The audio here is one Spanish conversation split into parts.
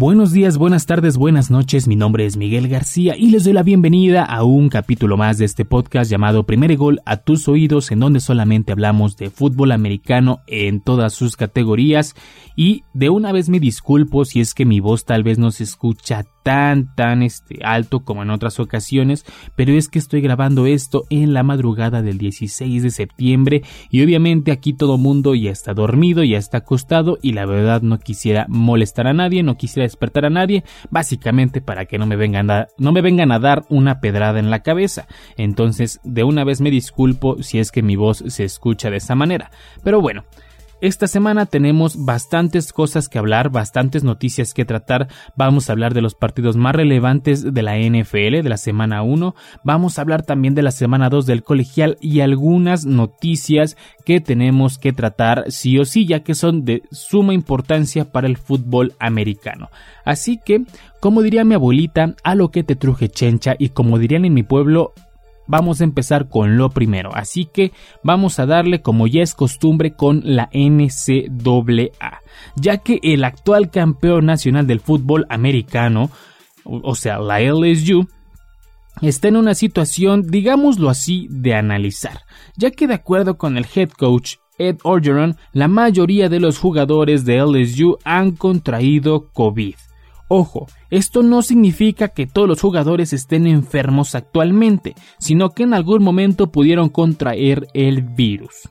Buenos días, buenas tardes, buenas noches. Mi nombre es Miguel García y les doy la bienvenida a un capítulo más de este podcast llamado Primer Gol a tus oídos, en donde solamente hablamos de fútbol americano en todas sus categorías. Y de una vez me disculpo si es que mi voz tal vez no se escucha tan tan este alto como en otras ocasiones, pero es que estoy grabando esto en la madrugada del 16 de septiembre y obviamente aquí todo mundo ya está dormido, ya está acostado y la verdad no quisiera molestar a nadie, no quisiera despertar a nadie, básicamente para que no me vengan a, no me vengan a dar una pedrada en la cabeza. Entonces, de una vez me disculpo si es que mi voz se escucha de esa manera. Pero bueno, esta semana tenemos bastantes cosas que hablar, bastantes noticias que tratar. Vamos a hablar de los partidos más relevantes de la NFL de la semana 1. Vamos a hablar también de la semana 2 del colegial y algunas noticias que tenemos que tratar sí o sí, ya que son de suma importancia para el fútbol americano. Así que, como diría mi abuelita, a lo que te truje chencha y como dirían en mi pueblo, vamos a empezar con lo primero. Así que vamos a darle como ya es costumbre con la NCAA, ya que el actual campeón nacional del fútbol americano, o sea, la LSU, está en una situación, digámoslo así, de analizar, ya que de acuerdo con el head coach Ed Orgeron, la mayoría de los jugadores de LSU han contraído COVID. Ojo, esto no significa que todos los jugadores estén enfermos actualmente, sino que en algún momento pudieron contraer el virus.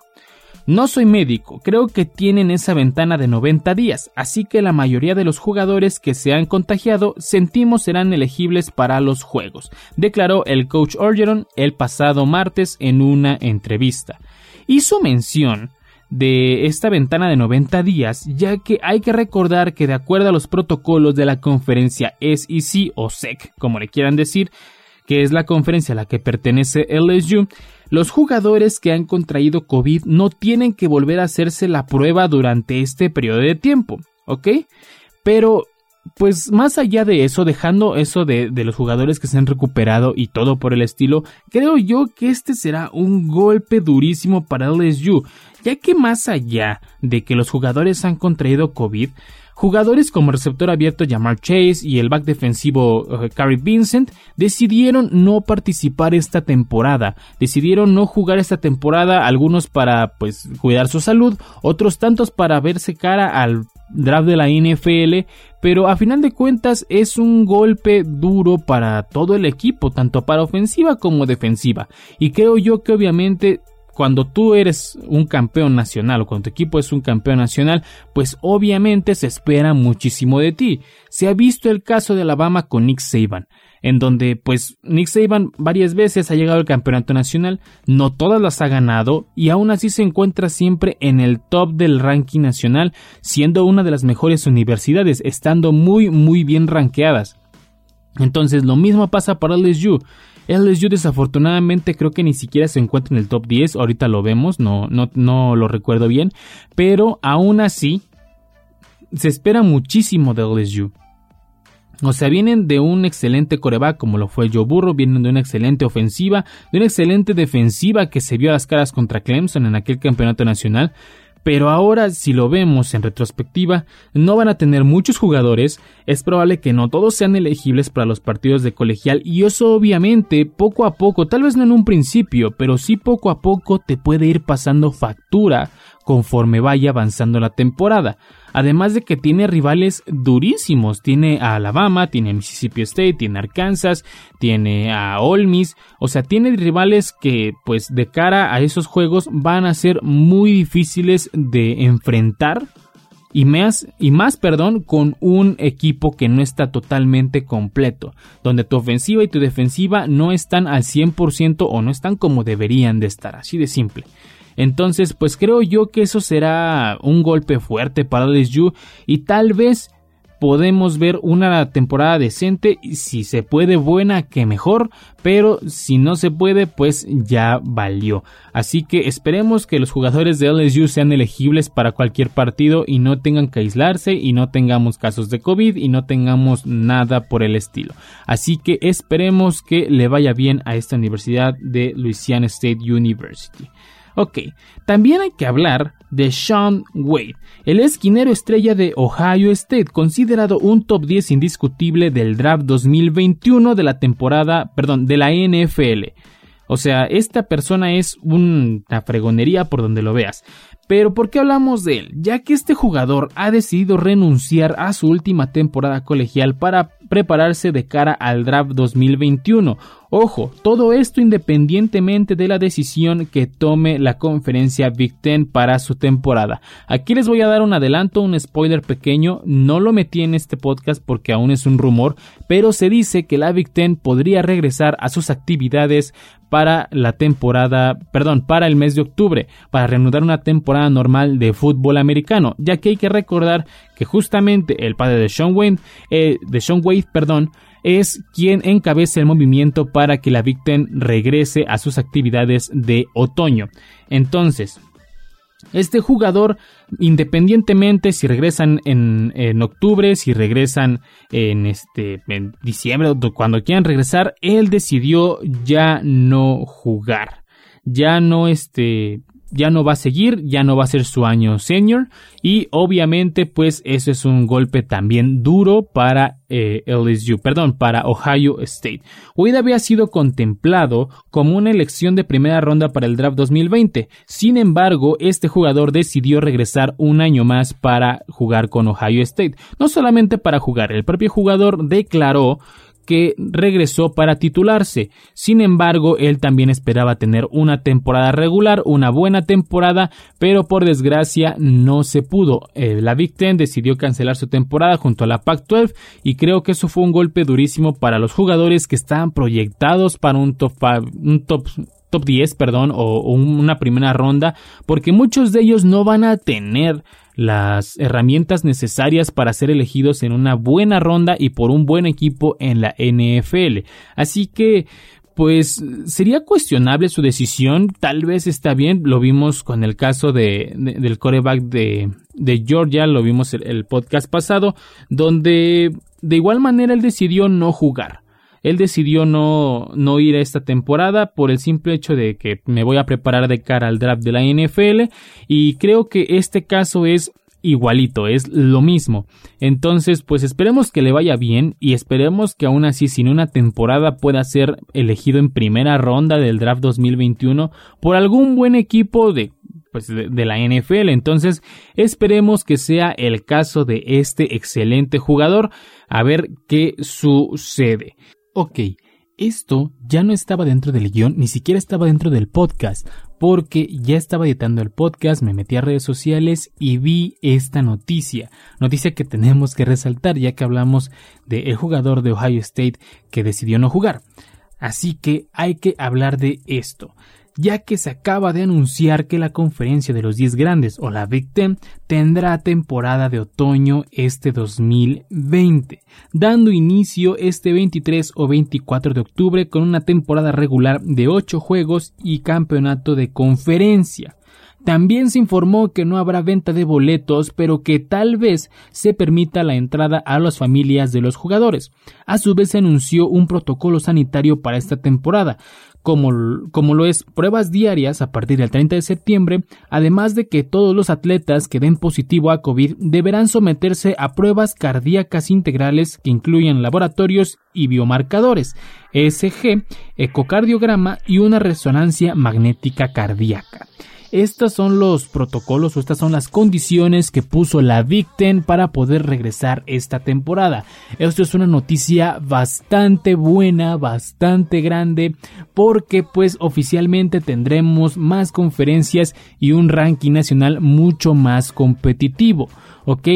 No soy médico, creo que tienen esa ventana de 90 días, así que la mayoría de los jugadores que se han contagiado sentimos serán elegibles para los juegos, declaró el coach Orgeron el pasado martes en una entrevista. Hizo mención de esta ventana de 90 días, ya que hay que recordar que de acuerdo a los protocolos de la conferencia SEC o SEC, como le quieran decir, que es la conferencia a la que pertenece LSU, los jugadores que han contraído COVID no tienen que volver a hacerse la prueba durante este periodo de tiempo, ¿ok? Pero pues más allá de eso, dejando eso de, de, los jugadores que se han recuperado y todo por el estilo, creo yo que este será un golpe durísimo para LSU, ya que más allá de que los jugadores han contraído COVID, Jugadores como receptor abierto Jamar Chase y el back defensivo uh, Vincent decidieron no participar esta temporada, decidieron no jugar esta temporada, algunos para pues cuidar su salud, otros tantos para verse cara al draft de la NFL, pero a final de cuentas es un golpe duro para todo el equipo, tanto para ofensiva como defensiva, y creo yo que obviamente cuando tú eres un campeón nacional o cuando tu equipo es un campeón nacional, pues obviamente se espera muchísimo de ti. Se ha visto el caso de Alabama con Nick Saban, en donde pues Nick Saban varias veces ha llegado al campeonato nacional, no todas las ha ganado y aún así se encuentra siempre en el top del ranking nacional, siendo una de las mejores universidades, estando muy muy bien rankeadas. Entonces lo mismo pasa para LSU. LSU desafortunadamente creo que ni siquiera se encuentra en el top 10, ahorita lo vemos, no, no, no lo recuerdo bien, pero aún así se espera muchísimo de LSU. O sea, vienen de un excelente coreback como lo fue Joe Burrow, vienen de una excelente ofensiva, de una excelente defensiva que se vio a las caras contra Clemson en aquel campeonato nacional, pero ahora si lo vemos en retrospectiva, no van a tener muchos jugadores, es probable que no todos sean elegibles para los partidos de colegial. Y eso obviamente poco a poco, tal vez no en un principio, pero sí poco a poco te puede ir pasando factura conforme vaya avanzando la temporada. Además de que tiene rivales durísimos, tiene a Alabama, tiene a Mississippi State, tiene a Arkansas, tiene a Ole Miss, o sea, tiene rivales que pues de cara a esos juegos van a ser muy difíciles de enfrentar y más, y más perdón, con un equipo que no está totalmente completo, donde tu ofensiva y tu defensiva no están al 100% o no están como deberían de estar, así de simple. Entonces, pues creo yo que eso será un golpe fuerte para LSU y tal vez podemos ver una temporada decente si se puede buena que mejor pero si no se puede pues ya valió. Así que esperemos que los jugadores de LSU sean elegibles para cualquier partido y no tengan que aislarse y no tengamos casos de COVID y no tengamos nada por el estilo. Así que esperemos que le vaya bien a esta universidad de Louisiana State University Ok, también hay que hablar de Sean Wade, el esquinero estrella de Ohio State, considerado un top 10 indiscutible del draft 2021 de la temporada, perdón, de la NFL. O sea, esta persona es una fregonería por donde lo veas. Pero ¿por qué hablamos de él? Ya que este jugador ha decidido renunciar a su última temporada colegial para prepararse de cara al draft 2021. Ojo, todo esto independientemente de la decisión que tome la conferencia Big Ten para su temporada. Aquí les voy a dar un adelanto, un spoiler pequeño, no lo metí en este podcast porque aún es un rumor, pero se dice que la Big Ten podría regresar a sus actividades para la temporada, perdón, para el mes de octubre, para reanudar una temporada normal de fútbol americano, ya que hay que recordar que justamente el padre de Sean Wayne, eh, de Sean Wade, perdón, es quien encabeza el movimiento para que la Ten regrese a sus actividades de otoño. Entonces, este jugador, independientemente si regresan en, octubre, si regresan en este en diciembre, cuando quieran regresar, él decidió ya no jugar, ya no este ya no va a seguir, ya no va a ser su año senior y obviamente pues eso es un golpe también duro para eh, LSU, perdón, para Ohio State. Wade había sido contemplado como una elección de primera ronda para el draft 2020. Sin embargo, este jugador decidió regresar un año más para jugar con Ohio State. No solamente para jugar, el propio jugador declaró que regresó para titularse. Sin embargo, él también esperaba tener una temporada regular, una buena temporada, pero por desgracia no se pudo. Eh, la Big Ten decidió cancelar su temporada junto a la Pac-12 y creo que eso fue un golpe durísimo para los jugadores que estaban proyectados para un top, top top 10, perdón, o, una primera ronda, porque muchos de ellos no van a tener las herramientas necesarias para ser elegidos en una buena ronda y por un buen equipo en la NFL. Así que pues sería cuestionable su decisión, tal vez está bien, lo vimos con el caso de, del coreback de, de, Georgia, lo vimos el, el podcast pasado, donde de igual manera él decidió no jugar. Él decidió no, no ir a esta temporada por el simple hecho de que me voy a preparar de cara al draft de la NFL y creo que este caso es igualito, es lo mismo. Entonces, pues esperemos que le vaya bien y esperemos que aún así sin una temporada pueda ser elegido en primera ronda del draft 2021 por algún buen equipo de pues de, de, la NFL. Entonces, esperemos que sea el caso de este excelente jugador. A ver qué sucede. Ok, esto ya no estaba dentro del guion, ni siquiera estaba dentro del podcast, porque ya estaba editando el podcast, me metí a redes sociales y vi esta noticia. Noticia que tenemos que resaltar ya que hablamos del jugador de Ohio State que decidió no jugar. Así que hay que hablar de esto ya que se acaba de anunciar que la conferencia de los 10 grandes o la Big Ten tendrá temporada de otoño este 2020, dando inicio este 23 o 24 de octubre con una temporada regular de 8 juegos y campeonato de conferencia. También se informó que no habrá venta de boletos, pero que tal vez se permita la entrada a las familias de los jugadores. A su vez se anunció un protocolo sanitario para esta temporada, como, como lo es pruebas diarias a partir del 30 de septiembre, además de que todos los atletas que den positivo a COVID deberán someterse a pruebas cardíacas integrales que incluyen laboratorios y biomarcadores, ESG, ecocardiograma y una resonancia magnética cardíaca. Estos son los protocolos o estas son las condiciones que puso la Big Ten para poder regresar esta temporada. Esto es una noticia bastante buena, bastante grande, porque pues oficialmente tendremos más conferencias y un ranking nacional mucho más competitivo. ¿ok?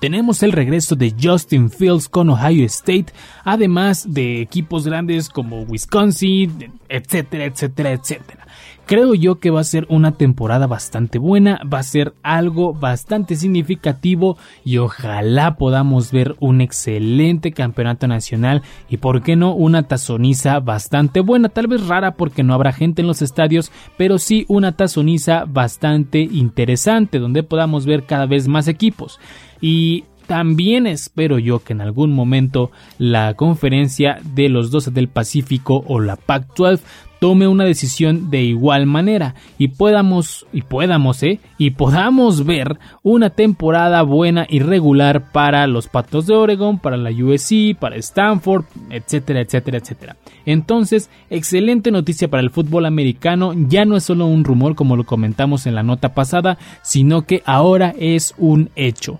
Tenemos el regreso de Justin Fields con Ohio State, además de equipos grandes como Wisconsin, etcétera, etcétera, etcétera. Creo yo que va a ser una temporada bastante buena, va a ser algo bastante significativo y ojalá podamos ver un excelente campeonato nacional y por qué no una tazoniza bastante buena, tal vez rara porque no habrá gente en los estadios, pero sí una tazoniza bastante interesante donde podamos ver cada vez más equipos. Y también espero yo que en algún momento la conferencia de los 12 del Pacífico o la Pac-12 tome una decisión de igual manera y podamos y podamos eh y podamos ver una temporada buena y regular para los Patos de Oregon, para la USC, para Stanford, etcétera, etcétera, etcétera. Entonces, excelente noticia para el fútbol americano, ya no es solo un rumor como lo comentamos en la nota pasada, sino que ahora es un hecho.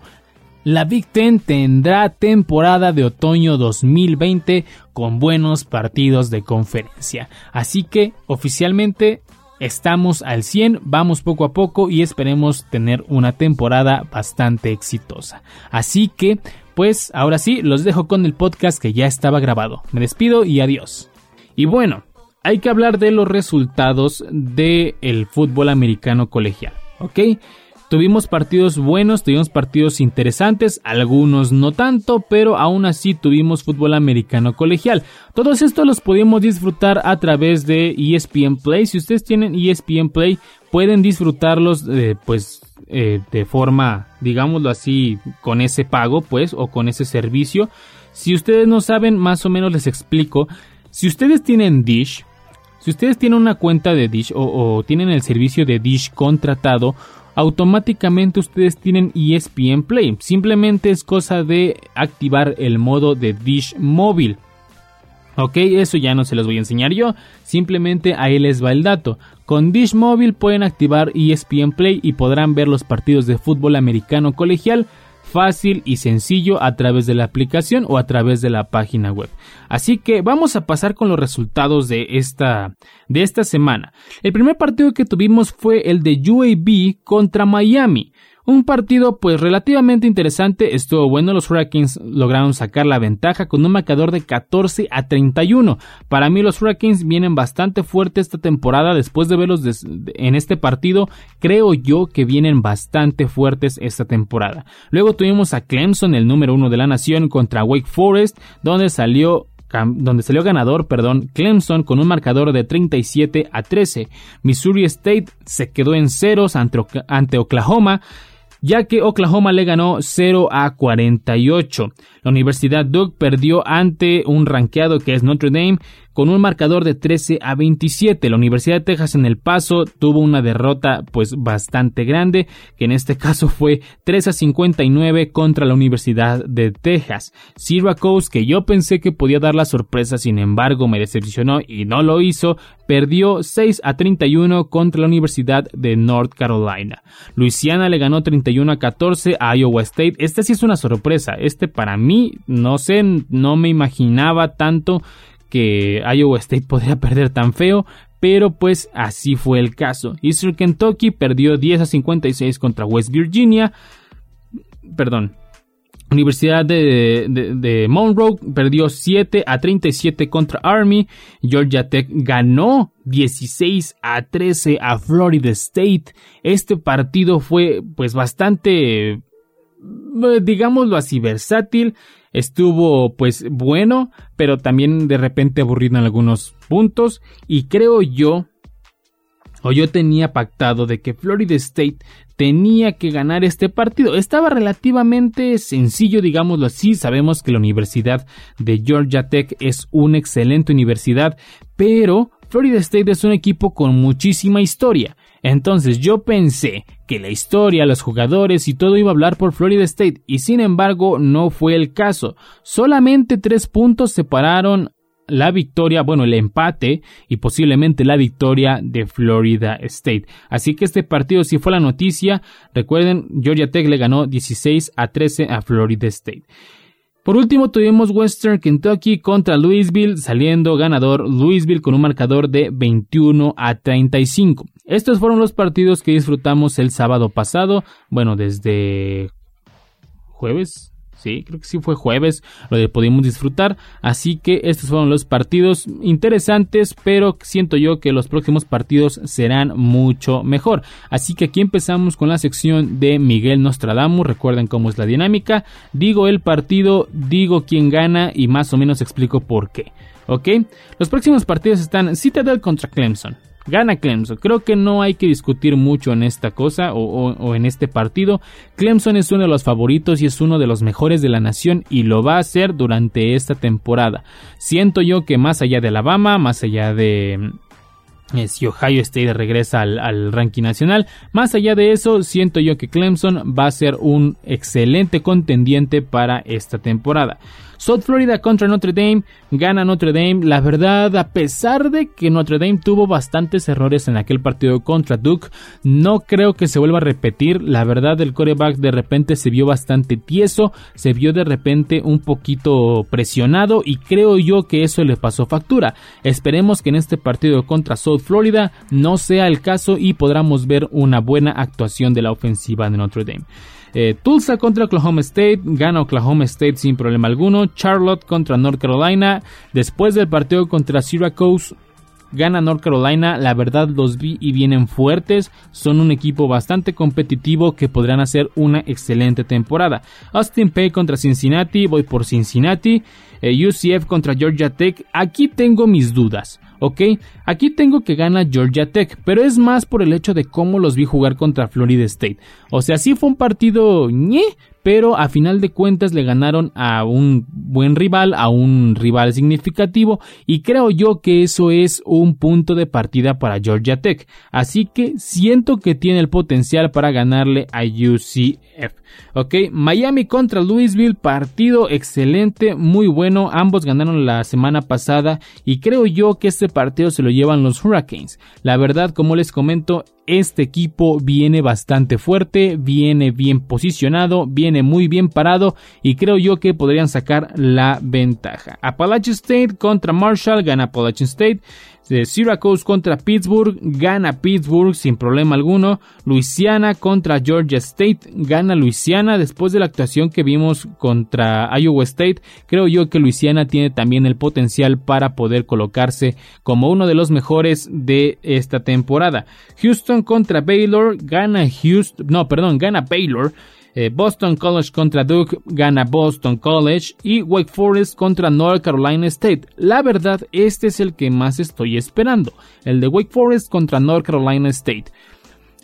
La Big Ten tendrá temporada de otoño 2020 con buenos partidos de conferencia. Así que oficialmente estamos al 100, vamos poco a poco y esperemos tener una temporada bastante exitosa. Así que, pues ahora sí, los dejo con el podcast que ya estaba grabado. Me despido y adiós. Y bueno, hay que hablar de los resultados del fútbol americano colegial, ¿ok? Tuvimos partidos buenos, tuvimos partidos interesantes, algunos no tanto, pero aún así tuvimos fútbol americano colegial. Todos estos los podemos disfrutar a través de ESPN Play. Si ustedes tienen ESPN Play, pueden disfrutarlos eh, pues eh, de forma, digámoslo así, con ese pago, pues, o con ese servicio. Si ustedes no saben, más o menos les explico. Si ustedes tienen Dish, si ustedes tienen una cuenta de Dish o tienen el servicio de Dish contratado, automáticamente ustedes tienen ESPN Play. Simplemente es cosa de activar el modo de Dish móvil. Ok, eso ya no se los voy a enseñar yo, simplemente ahí les va el dato. Con Dish móvil pueden activar ESPN Play y podrán ver los partidos de fútbol americano colegial fácil y sencillo a través de la aplicación o a través de la página web. Así que vamos a pasar con los resultados de esta, de esta semana. El primer partido que tuvimos fue el de UAB contra Miami. Un partido pues relativamente interesante, estuvo bueno, los Hurricanes lograron sacar la ventaja con un marcador de 14 a 31. Para mí los Hurricanes vienen bastante fuertes esta temporada, después de verlos en este partido, creo yo que vienen bastante fuertes esta temporada. Luego tuvimos a Clemson, el número uno de la nación, contra Wake Forest, donde salió donde salió ganador, perdón, Clemson con un marcador de 37 a 13. Missouri State se quedó en ceros ante Oklahoma ya que Oklahoma le ganó 0 a 48. La Universidad Duke perdió ante un ranqueado que es Notre Dame con un marcador de 13 a 27. La Universidad de Texas en El Paso tuvo una derrota pues bastante grande, que en este caso fue 3 a 59 contra la Universidad de Texas. Syracuse, que yo pensé que podía dar la sorpresa, sin embargo me decepcionó y no lo hizo, perdió 6 a 31 contra la Universidad de North Carolina. Louisiana le ganó 31 a 14 a Iowa State. Este sí es una sorpresa. Este para mí, no sé, no me imaginaba tanto que Iowa State podría perder tan feo, pero pues así fue el caso. Eastern Kentucky perdió 10 a 56 contra West Virginia. Perdón. Universidad de, Monroe perdió 7 a 37 contra Army. Georgia Tech ganó 16 a 13 a Florida State. Este partido fue pues bastante digámoslo así versátil estuvo pues bueno, pero también de repente aburrido en algunos puntos y creo yo o yo tenía pactado de que Florida State tenía que ganar este partido. Estaba relativamente sencillo, digámoslo así. Sabemos que la Universidad de Georgia Tech es una excelente universidad, pero Florida State es un equipo con muchísima historia. Entonces yo pensé que la historia, los jugadores y todo iba a hablar por Florida State y sin embargo no fue el caso. Solamente tres puntos separaron la victoria, bueno, el empate y posiblemente la victoria de Florida State. Así que este partido sí fue la noticia. Recuerden, Georgia Tech le ganó 16 a 13 a Florida State. Por último tuvimos Western Kentucky contra Louisville, saliendo ganador Louisville con un marcador de 21 a 35. Estos fueron los partidos que disfrutamos el sábado pasado, bueno, desde jueves, Sí, creo que sí fue jueves lo pudimos disfrutar. Así que estos fueron los partidos interesantes, pero siento yo que los próximos partidos serán mucho mejor. Así que aquí empezamos con la sección de Miguel Nostradamus. Recuerden cómo es la dinámica. Digo el partido, digo quién gana y más o menos explico por qué. ¿Ok? Los próximos partidos están Citadel contra Clemson. Gana Clemson. Creo que no hay que discutir mucho en esta cosa o, en este partido. Clemson es uno de los favoritos y es uno de los mejores de la nación y lo va a hacer durante esta temporada. Siento yo que más allá de Alabama, más allá de eh, si Ohio State regresa al, al, ranking nacional. Más allá de eso, siento yo que Clemson va a ser un excelente contendiente para esta temporada. South Florida contra Notre Dame, gana Notre Dame. La verdad, a pesar de que Notre Dame tuvo bastantes errores en aquel partido contra Duke, no creo que se vuelva a repetir. La verdad, el coreback de repente se vio bastante tieso, se vio de repente un poquito presionado y creo yo que eso le pasó factura. Esperemos que en este partido contra South Florida no sea el caso y podamos ver una buena actuación de la ofensiva de Notre Dame. Eh, Tulsa contra Oklahoma State, gana Oklahoma State sin problema alguno. Charlotte contra North Carolina, después del partido contra Syracuse, gana North Carolina. La verdad los vi y vienen fuertes. Son un equipo bastante competitivo que podrán hacer una excelente temporada. Austin Pay contra Cincinnati. Voy por Cincinnati. Eh, UCF contra Georgia Tech. Aquí tengo mis dudas. ¿Ok? Aquí tengo que gana Georgia Tech, pero es más por el hecho de cómo los vi jugar contra Florida State. O sea, sí fue un partido ñe, pero a final de cuentas le ganaron a un buen rival, a un rival significativo, y creo yo que eso es un punto de partida para Georgia Tech. Así que siento que tiene el potencial para ganarle a UCF. Ok, Miami contra Louisville, partido excelente, muy bueno. Ambos ganaron la semana pasada y creo yo que este partido se lo llevan los Hurricanes. La verdad, como les comento, este equipo viene bastante fuerte, viene bien posicionado, viene muy bien parado y creo yo que podrían sacar la ventaja. Appalachian State contra Marshall, gana Appalachian State. Syracuse contra Pittsburgh, gana Pittsburgh sin problema alguno. Louisiana contra Georgia State, gana Louisiana después de la actuación que vimos contra Iowa State. Creo yo que Louisiana tiene también el potencial para poder colocarse como uno de los mejores de esta temporada. Houston contra Baylor, gana Houston, no, perdón, gana Baylor. Eh, Boston College contra Duke gana Boston College y Wake Forest contra North Carolina State. La verdad, este es el que más estoy esperando, el de Wake Forest contra North Carolina State.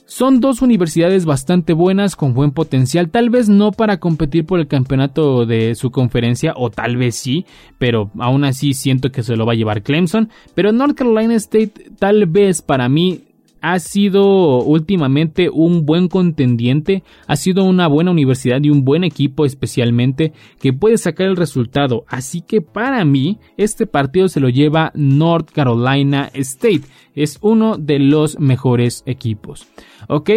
Son dos universidades bastante buenas, con buen potencial, tal vez no para competir por el campeonato de su conferencia, o tal vez sí, pero aún así siento que se lo va a llevar Clemson. Pero North Carolina State tal vez para mí ha sido últimamente un buen contendiente, ha sido una buena universidad y un buen equipo especialmente que puede sacar el resultado. Así que para mí este partido se lo lleva North Carolina State. Es uno de los mejores equipos. Ok.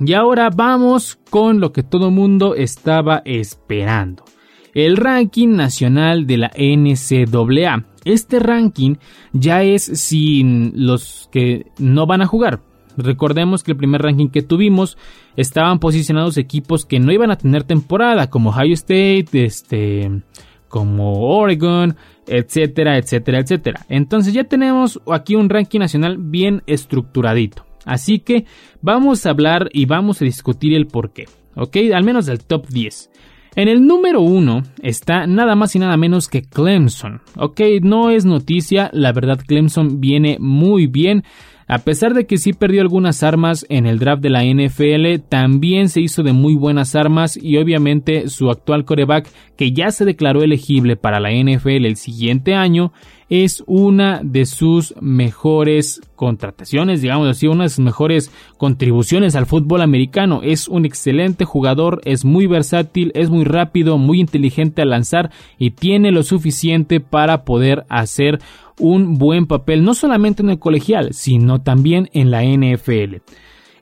Y ahora vamos con lo que todo mundo estaba esperando. El ranking nacional de la NCAA. Este ranking ya es sin los que no van a jugar. Recordemos que el primer ranking que tuvimos estaban posicionados equipos que no iban a tener temporada, como Ohio State, este, como Oregon, etcétera, etcétera, etcétera. Entonces ya tenemos aquí un ranking nacional bien estructuradito. Así que vamos a hablar y vamos a discutir el por qué. ¿Ok? Al menos del top 10. En el número uno está nada más y nada menos que Clemson. Ok, no es noticia, la verdad Clemson viene muy bien. A pesar de que sí perdió algunas armas en el draft de la NFL, también se hizo de muy buenas armas y obviamente su actual coreback, que ya se declaró elegible para la NFL el siguiente año, es una de sus mejores contrataciones, digamos así, una de sus mejores contribuciones al fútbol americano. Es un excelente jugador, es muy versátil, es muy rápido, muy inteligente al lanzar y tiene lo suficiente para poder hacer un buen papel no solamente en el colegial, sino también en la NFL.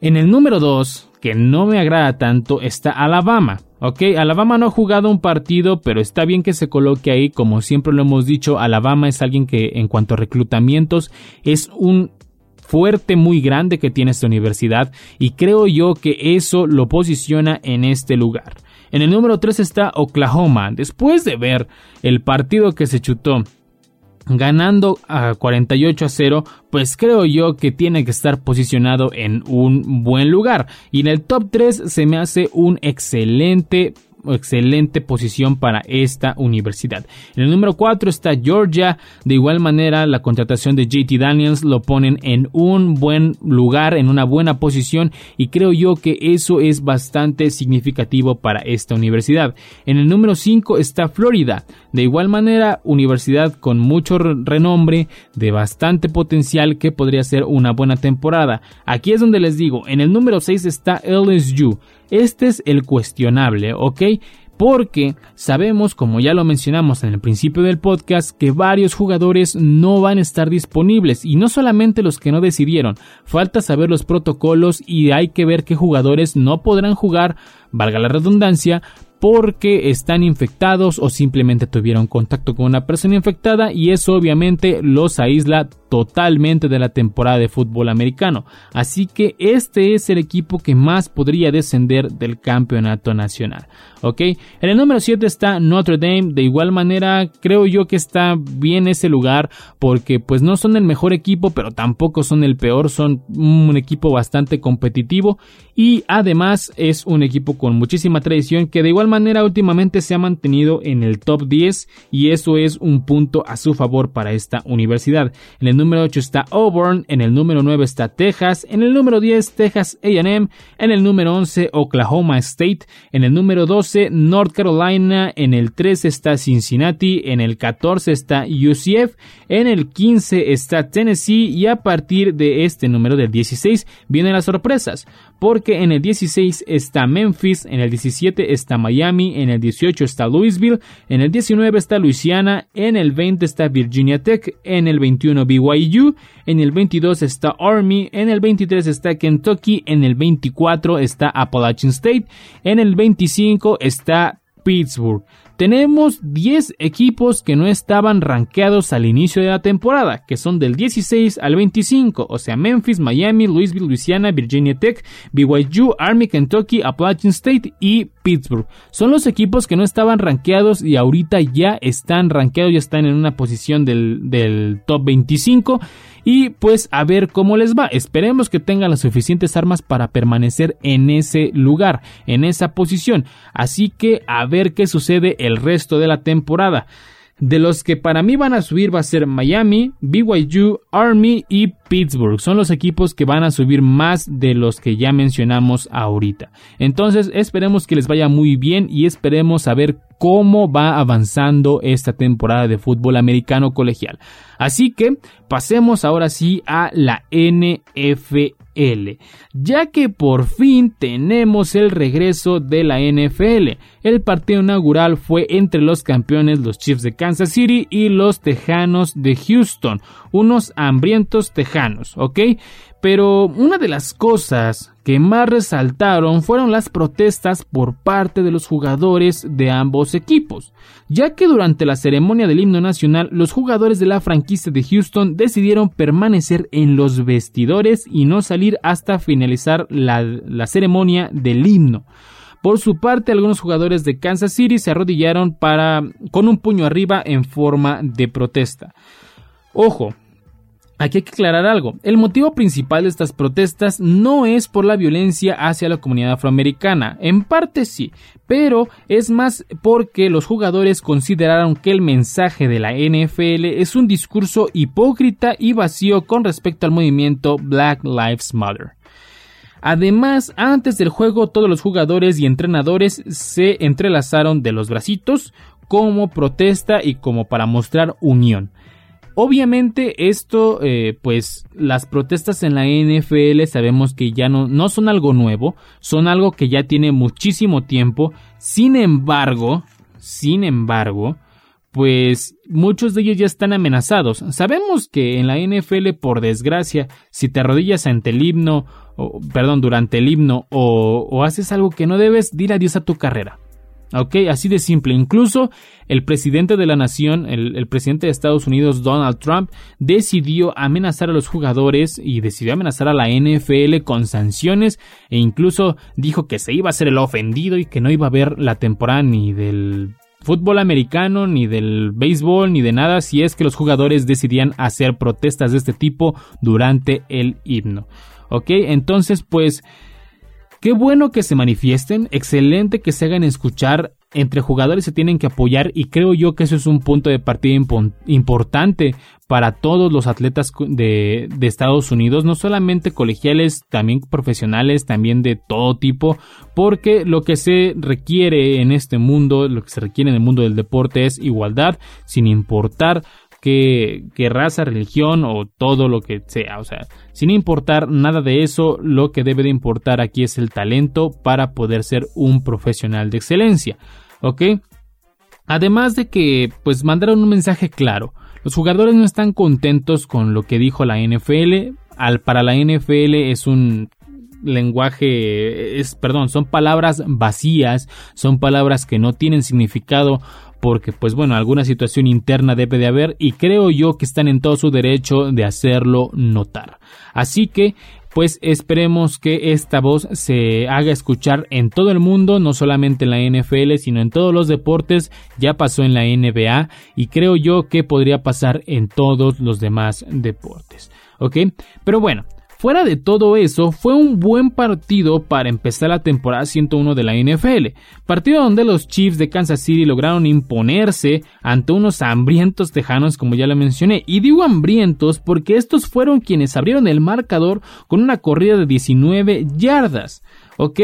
En el número 2, que no me agrada tanto, está Alabama. Ok, Alabama no ha jugado un partido, pero está bien que se coloque ahí. Como siempre lo hemos dicho, Alabama es alguien que en cuanto a reclutamientos es un fuerte muy grande que tiene esta universidad y creo yo que eso lo posiciona en este lugar. En el número 3 está Oklahoma. Después de ver el partido que se chutó ganando a 48 a 0, pues creo yo que tiene que estar posicionado en un buen lugar. Y en el top 3 se me hace un excelente excelente posición para esta universidad. En el número 4 está Georgia. De igual manera, la contratación de JT Daniels lo ponen en un buen lugar, en una buena posición y creo yo que eso es bastante significativo para esta universidad. En el número 5 está Florida. De igual manera, universidad con mucho renombre, de bastante potencial que podría ser una buena temporada. Aquí es donde les digo, en el número 6 está LSU. Este es el cuestionable, ¿ok? porque sabemos, como ya lo mencionamos en el principio del podcast, que varios jugadores no van a estar disponibles y no solamente los que no decidieron, falta saber los protocolos y hay que ver qué jugadores no podrán jugar, valga la redundancia, porque están infectados o simplemente tuvieron contacto con una persona infectada y eso obviamente los aísla totalmente de la temporada de fútbol americano. Así que este es el equipo que más podría descender del campeonato nacional. ¿Ok? En el número 7 está Notre Dame. De igual manera, creo yo que está bien ese lugar porque pues no son el mejor equipo, pero tampoco son el peor. Son un equipo bastante competitivo y además es un equipo con muchísima tradición que de igual manera últimamente se ha mantenido en el top 10 y eso es un punto a su favor para esta universidad. En el número 8 está Auburn, en el número 9 está Texas, en el número 10 Texas AM, en el número 11 Oklahoma State, en el número 12 North Carolina, en el 13 está Cincinnati, en el 14 está UCF, en el 15 está Tennessee y a partir de este número del 16 vienen las sorpresas, porque en el 16 está Memphis, en el 17 está Miami, en el 18 está Louisville, en el 19 está Louisiana, en el 20 está Virginia Tech, en el 21 BYU, en el 22 está Army, en el 23 está Kentucky, en el 24 está Appalachian State, en el 25 está Pittsburgh. Tenemos 10 equipos que no estaban rankeados al inicio de la temporada, que son del 16 al 25, o sea, Memphis, Miami, Louisville, Louisiana, Virginia Tech, BYU, Army, Kentucky, Appalachian State y Pittsburgh. Son los equipos que no estaban rankeados y ahorita ya están rankeados, ya están en una posición del, del top 25 y pues a ver cómo les va. Esperemos que tengan las suficientes armas para permanecer en ese lugar, en esa posición. Así que a ver qué sucede el resto de la temporada. De los que para mí van a subir va a ser Miami, BYU, Army y Pittsburgh. Son los equipos que van a subir más de los que ya mencionamos ahorita. Entonces esperemos que les vaya muy bien y esperemos saber cómo va avanzando esta temporada de fútbol americano colegial. Así que pasemos ahora sí a la NFL ya que por fin tenemos el regreso de la NFL. El partido inaugural fue entre los campeones los Chiefs de Kansas City y los Tejanos de Houston, unos hambrientos tejanos, ¿ok? Pero una de las cosas que más resaltaron fueron las protestas por parte de los jugadores de ambos equipos, ya que durante la ceremonia del himno nacional los jugadores de la franquicia de Houston decidieron permanecer en los vestidores y no salir hasta finalizar la, ceremonia del himno. Por su parte, algunos jugadores de Kansas City se arrodillaron para con un puño arriba en forma de protesta. Ojo, Aquí hay que aclarar algo. El motivo principal de estas protestas no es por la violencia hacia la comunidad afroamericana. En parte sí, pero es más porque los jugadores consideraron que el mensaje de la NFL es un discurso hipócrita y vacío con respecto al movimiento Black Lives Matter. Además, antes del juego todos los jugadores y entrenadores se entrelazaron de los bracitos como protesta y como para mostrar unión. Obviamente esto, eh, pues las protestas en la NFL sabemos que ya no, no son algo nuevo, son algo que ya tiene muchísimo tiempo. Sin embargo, sin embargo, pues muchos de ellos ya están amenazados. Sabemos que en la NFL, por desgracia, si te arrodillas ante el himno, o, perdón, durante el himno, o, o haces algo que no debes, dile adiós a tu carrera. Ok, así de simple. Incluso el presidente de la nación, el, presidente de Estados Unidos, Donald Trump, decidió amenazar a los jugadores y decidió amenazar a la NFL con sanciones e incluso dijo que se iba a ser el ofendido y que no iba a haber la temporada ni del fútbol americano, ni del béisbol, ni de nada si es que los jugadores decidían hacer protestas de este tipo durante el himno. Ok, entonces pues Qué bueno que se manifiesten, excelente que se hagan escuchar. entre jugadores se tienen que apoyar y creo yo que eso es un punto de partida importante para todos los atletas de, de, Estados Unidos, no solamente colegiales, también profesionales, también de todo tipo, porque lo que se requiere en este mundo, lo que se requiere en el mundo del deporte es igualdad, sin importar qué raza, religión o todo lo que sea, o sea, sin importar nada de eso, lo que debe de importar aquí es el talento para poder ser un profesional de excelencia, ¿ok? Además de que, pues mandaron un mensaje claro, los jugadores no están contentos con lo que dijo la NFL. Al, para la NFL es un lenguaje, es, perdón, son palabras vacías, son palabras que no tienen significado porque pues bueno, alguna situación interna debe de haber y creo yo que están en todo su derecho de hacerlo notar. Así que pues esperemos que esta voz se haga escuchar en todo el mundo, no solamente en la NFL, sino en todos los deportes, ya pasó en la NBA y creo yo que podría pasar en todos los demás deportes. ¿Ok? Pero bueno, Fuera de todo eso, fue un buen partido para empezar la temporada 101 de la NFL, partido donde los Chiefs de Kansas City lograron imponerse ante unos hambrientos tejanos como ya lo mencioné, y digo hambrientos porque estos fueron quienes abrieron el marcador con una corrida de 19 yardas. ¿Ok?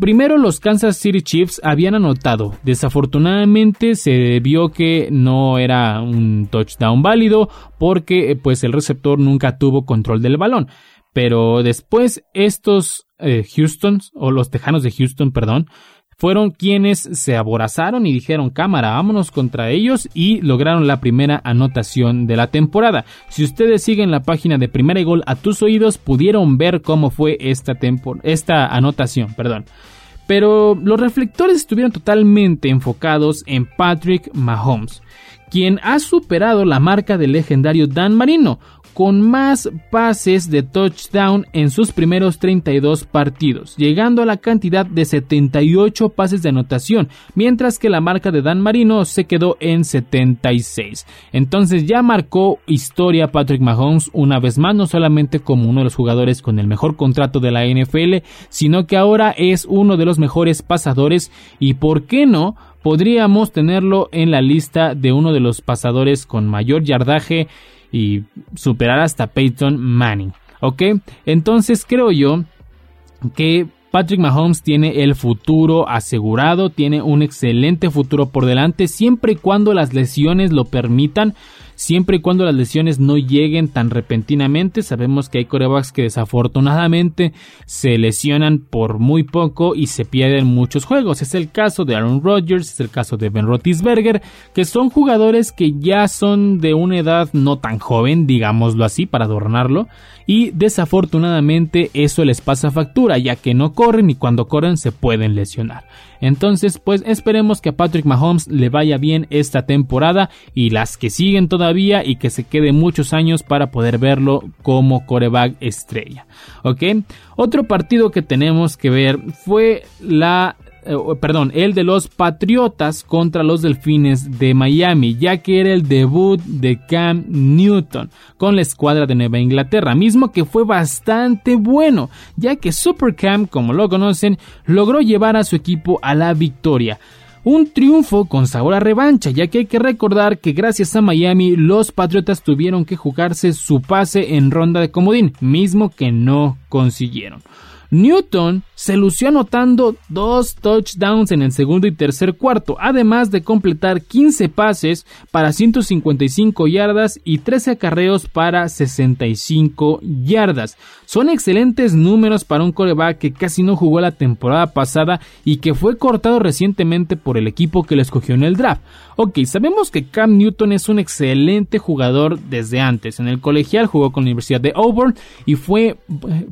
Primero los Kansas City Chiefs habían anotado. Desafortunadamente se vio que no era un touchdown válido porque pues el receptor nunca tuvo control del balón. Pero después estos eh, Houston, o los Tejanos de Houston, perdón, fueron quienes se aborazaron y dijeron cámara, vámonos contra ellos y lograron la primera anotación de la temporada. Si ustedes siguen la página de Primera y Gol a tus oídos, pudieron ver cómo fue esta, esta anotación, perdón. Pero los reflectores estuvieron totalmente enfocados en Patrick Mahomes, quien ha superado la marca del legendario Dan Marino, con más pases de touchdown en sus primeros 32 partidos, llegando a la cantidad de 78 pases de anotación, mientras que la marca de Dan Marino se quedó en 76. Entonces ya marcó historia Patrick Mahomes una vez más, no solamente como uno de los jugadores con el mejor contrato de la NFL, sino que ahora es uno de los mejores pasadores y por qué no podríamos tenerlo en la lista de uno de los pasadores con mayor yardaje y superar hasta Peyton Manning. ¿Ok? Entonces creo yo que Patrick Mahomes tiene el futuro asegurado, tiene un excelente futuro por delante, siempre y cuando las lesiones lo permitan siempre y cuando las lesiones no lleguen tan repentinamente. Sabemos que hay corebacks que desafortunadamente se lesionan por muy poco y se pierden muchos juegos. Es el caso de Aaron Rodgers, es el caso de Ben Roethlisberger, que son jugadores que ya son de una edad no tan joven, digámoslo así, para adornarlo, y desafortunadamente eso les pasa factura, ya que no corren y cuando corren se pueden lesionar. Entonces, pues esperemos que a Patrick Mahomes le vaya bien esta temporada y las que siguen todavía y que se quede muchos años para poder verlo como coreback estrella. ¿Ok? Otro partido que tenemos que ver fue la eh, perdón, el de los Patriotas contra los Delfines de Miami, ya que era el debut de Cam Newton con la escuadra de Nueva Inglaterra, mismo que fue bastante bueno, ya que Super Cam, como lo conocen, logró llevar a su equipo a la victoria. Un triunfo con sabor a revancha, ya que hay que recordar que gracias a Miami los Patriotas tuvieron que jugarse su pase en ronda de comodín, mismo que no consiguieron. Newton se lució anotando dos touchdowns en el segundo y tercer cuarto, además de completar 15 pases para 155 yardas y 13 acarreos para 65 yardas. Son excelentes números para un coreback que casi no jugó la temporada pasada y que fue cortado recientemente por el equipo que le escogió en el draft. Ok, sabemos que Cam Newton es un excelente jugador desde antes. En el colegial jugó con la Universidad de Auburn y fue,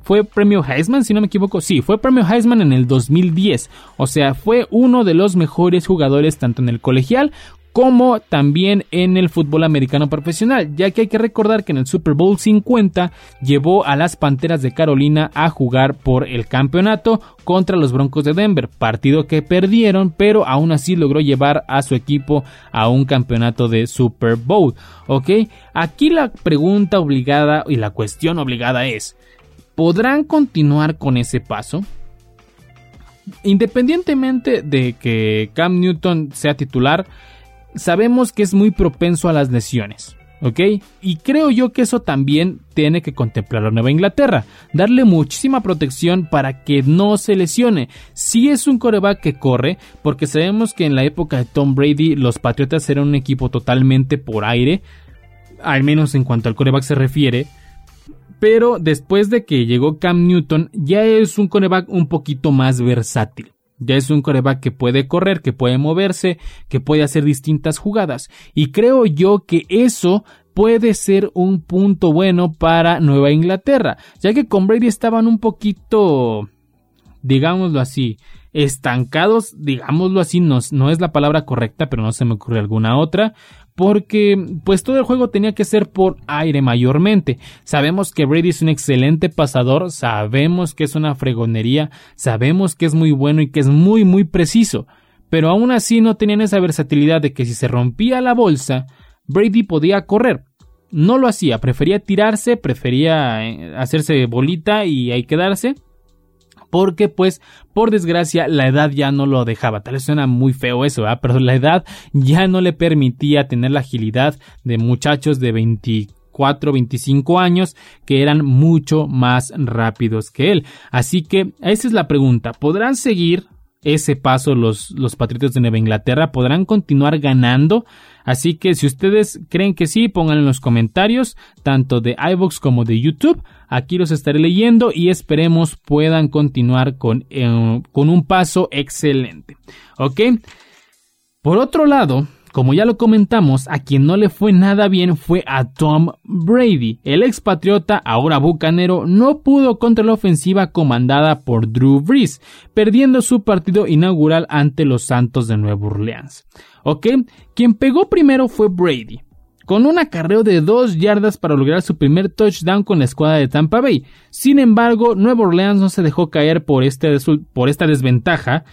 fue premio Heisman, si no me equivoco. Sí, fue premio Heisman en el 2010. O sea, fue uno de los mejores jugadores tanto en el colegial como también en el fútbol americano profesional, ya que hay que recordar que en el Super Bowl 50 llevó a las Panteras de Carolina a jugar por el campeonato contra los Broncos de Denver, partido que perdieron, pero aún así logró llevar a su equipo a un campeonato de Super Bowl, ¿ok? Aquí la pregunta obligada y la cuestión obligada es, ¿podrán continuar con ese paso? Independientemente de que Cam Newton sea titular, sabemos que es muy propenso a las lesiones. ¿Ok? Y creo yo que eso también tiene que contemplar la Nueva Inglaterra. Darle muchísima protección para que no se lesione. Si es un coreback que corre, porque sabemos que en la época de Tom Brady los Patriotas eran un equipo totalmente por aire. Al menos en cuanto al coreback se refiere. Pero después de que llegó Cam Newton, ya es un coreback un poquito más versátil. Ya es un coreback que puede correr, que puede moverse, que puede hacer distintas jugadas. Y creo yo que eso puede ser un punto bueno para Nueva Inglaterra, ya que con Brady estaban un poquito, digámoslo así, estancados, digámoslo así, no, no es la palabra correcta, pero no se me ocurre alguna otra, porque pues todo el juego tenía que ser por aire mayormente. Sabemos que Brady es un excelente pasador, sabemos que es una fregonería, sabemos que es muy bueno y que es muy muy preciso, pero aún así no tenían esa versatilidad de que si se rompía la bolsa, Brady podía correr. No lo hacía, prefería tirarse, prefería eh, hacerse bolita y ahí quedarse porque pues por desgracia la edad ya no lo dejaba. Tal vez suena muy feo eso, pero la edad ya no le permitía tener la agilidad de muchachos de 24, 25 años que eran mucho más rápidos que él. Así que esa es la pregunta, ¿podrán seguir ese paso los, los Patriotas de Nueva Inglaterra? ¿Podrán continuar ganando? Así que si ustedes creen que sí, pongan en los comentarios, tanto de iVoox como de YouTube. Aquí los estaré leyendo y esperemos puedan continuar con, eh, con un paso excelente. ¿Ok? Por otro lado, como ya lo comentamos, a quien no le fue nada bien fue a Tom Brady. El expatriota, ahora bucanero, no pudo contra la ofensiva comandada por Drew Brees, perdiendo su partido inaugural ante los Santos de Nueva Orleans. ¿Ok? Quien pegó primero fue Brady, con un acarreo de dos yardas para lograr su primer touchdown con la escuadra de Tampa Bay. Sin embargo, Nueva Orleans no se dejó caer por, este, por esta desventaja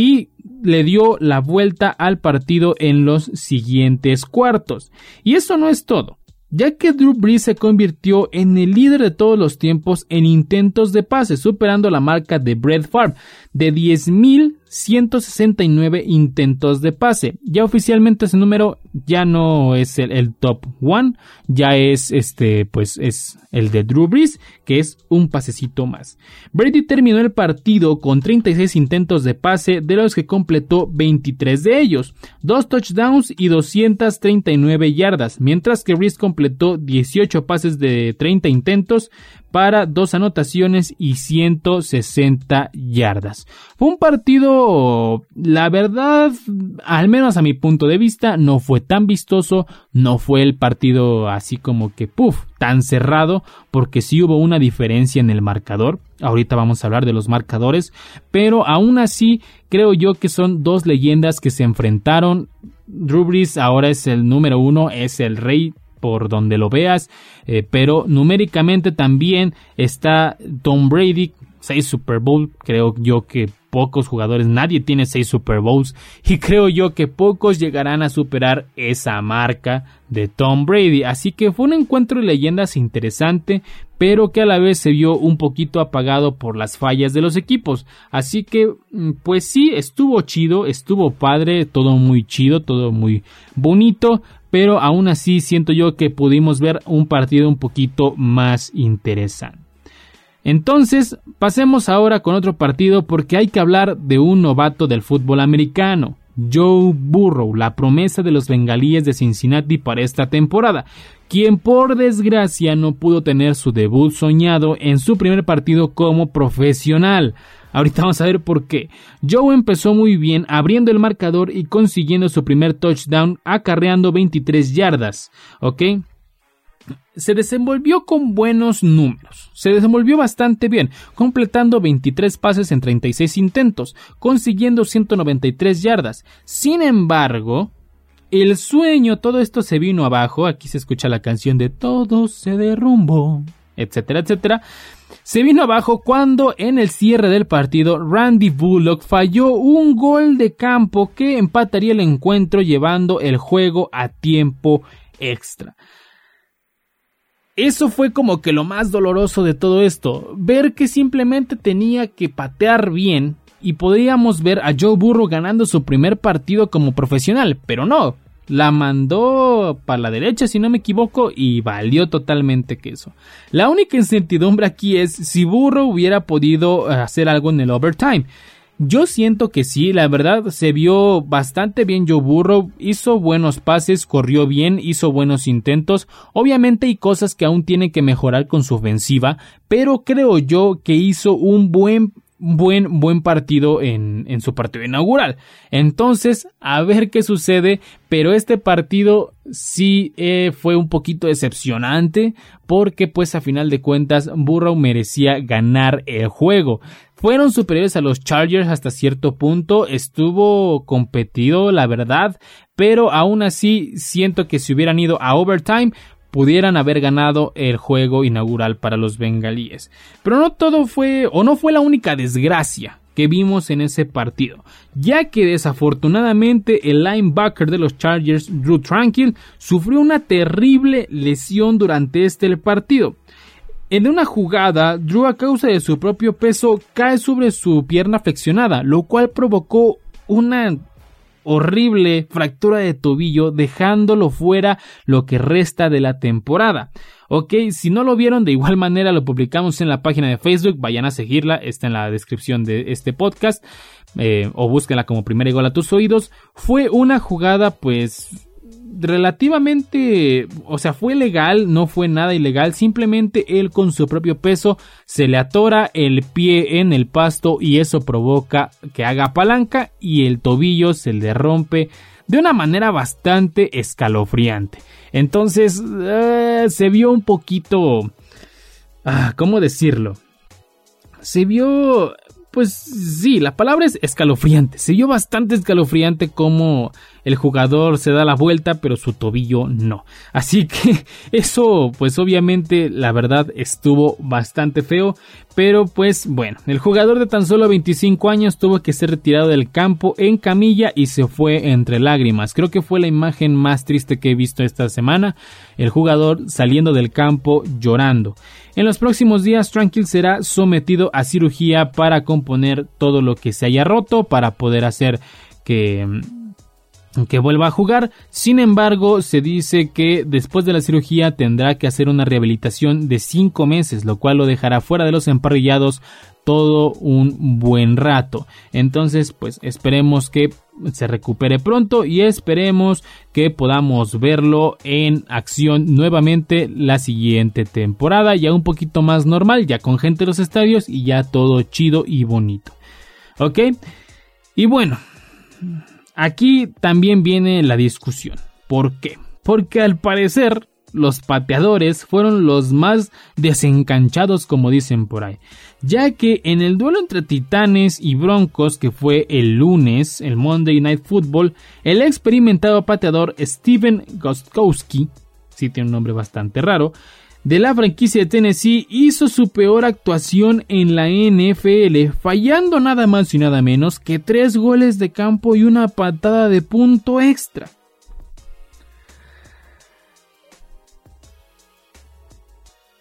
y le dio la vuelta al partido en los siguientes cuartos. Y eso no es todo, ya que Drew Brees se convirtió en el líder de todos los tiempos en intentos de pase, superando la marca de Brett Favre de 10.169 intentos de pase. Ya oficialmente ese número ya no es el, top one, ya es este, pues es el de Drew Brees, que es un pasecito más. Brady terminó el partido con 36 intentos de pase, de los que completó 23 de ellos, dos touchdowns y 239 yardas, mientras que Brees completó 18 pases de 30 intentos, para dos anotaciones y 160 yardas. Fue un partido, la verdad, al menos a mi punto de vista, no fue tan vistoso, no fue el partido así como que, puff, tan cerrado, porque sí hubo una diferencia en el marcador. Ahorita vamos a hablar de los marcadores, pero aún así creo yo que son dos leyendas que se enfrentaron. Rubris ahora es el número uno, es el rey por donde lo veas, eh, pero numéricamente también está Tom Brady, 6 Super Bowl, creo yo que pocos jugadores, nadie tiene 6 Super Bowls y creo yo que pocos llegarán a superar esa marca de Tom Brady, así que fue un encuentro de leyendas interesante, pero que a la vez se vio un poquito apagado por las fallas de los equipos, así que mm, pues sí, estuvo chido, estuvo padre, todo muy chido, todo muy bonito, pero aún así siento yo que pudimos ver un partido un poquito más interesante. Entonces, pasemos ahora con otro partido porque hay que hablar de un novato del fútbol americano, Joe Burrow, la promesa de los bengalíes de Cincinnati para esta temporada, quien por desgracia no pudo tener su debut soñado en su primer partido como profesional. Ahorita vamos a ver por qué. Joe empezó muy bien abriendo el marcador y consiguiendo su primer touchdown acarreando 23 yardas. ¿Ok? se desenvolvió con buenos números. Se desenvolvió bastante bien, completando 23 pases en 36 intentos, consiguiendo 193 yardas. Sin embargo, el sueño, todo esto se vino abajo. Aquí se escucha la canción de Todo se derrumbó, etcétera, etcétera se vino abajo cuando en el cierre del partido Randy Bullock falló un gol de campo que empataría el encuentro llevando el juego a tiempo extra. Eso fue como que lo más doloroso de todo esto, ver que simplemente tenía que patear bien y podríamos ver a Joe Burrow ganando su primer partido como profesional, pero no, la mandó para la derecha si no me equivoco y valió totalmente queso. La única incertidumbre aquí es si Burrow hubiera podido hacer algo en el overtime. Yo siento que sí, la verdad se vio bastante bien Joe Burrow, hizo buenos pases, corrió bien, hizo buenos intentos. Obviamente hay cosas que aún tiene que mejorar con su ofensiva, pero creo yo que hizo un buen buen, buen partido en, en, su partido inaugural. Entonces, a ver qué sucede, pero este partido sí eh, fue un poquito decepcionante porque pues a final de cuentas Burrow merecía ganar el juego. Fueron superiores a los Chargers hasta cierto punto, estuvo competido la verdad, pero aún así siento que si hubieran ido a overtime pudieran haber ganado el juego inaugural para los bengalíes. Pero no todo fue o no fue la única desgracia que vimos en ese partido, ya que desafortunadamente el linebacker de los Chargers, Drew Tranquil, sufrió una terrible lesión durante este partido. En una jugada, Drew a causa de su propio peso cae sobre su pierna flexionada, lo cual provocó una horrible fractura de tobillo dejándolo fuera lo que resta de la temporada. Ok, si no lo vieron de igual manera lo publicamos en la página de Facebook, vayan a seguirla, está en la descripción de este podcast eh, o búsquenla como primer gol a tus oídos. Fue una jugada pues relativamente, o sea, fue legal, no fue nada ilegal, simplemente él con su propio peso se le atora el pie en el pasto y eso provoca que haga palanca y el tobillo se le rompe de una manera bastante escalofriante. Entonces, eh, se vio un poquito... Ah, ¿Cómo decirlo? Se vio pues sí, la palabra es escalofriante. Se vio bastante escalofriante como el jugador se da la vuelta, pero su tobillo no. Así que eso, pues obviamente, la verdad estuvo bastante feo. Pero pues bueno, el jugador de tan solo 25 años tuvo que ser retirado del campo en camilla y se fue entre lágrimas. Creo que fue la imagen más triste que he visto esta semana. El jugador saliendo del campo llorando. En los próximos días, Tranquil será sometido a cirugía para componer todo lo que se haya roto, para poder hacer que que vuelva a jugar. Sin embargo, se dice que después de la cirugía tendrá que hacer una rehabilitación de 5 meses, lo cual lo dejará fuera de los emparrillados todo un buen rato. Entonces, pues esperemos que se recupere pronto y esperemos que podamos verlo en acción nuevamente la siguiente temporada, ya un poquito más normal, ya con gente en los estadios y ya todo chido y bonito. ¿Ok? Y bueno, Aquí también viene la discusión. ¿Por qué? Porque al parecer los pateadores fueron los más desencanchados como dicen por ahí, ya que en el duelo entre Titanes y Broncos que fue el lunes, el Monday Night Football, el experimentado pateador Steven Gostkowski, sí tiene un nombre bastante raro, de la franquicia de Tennessee hizo su peor actuación en la NFL, fallando nada más y nada menos que tres goles de campo y una patada de punto extra.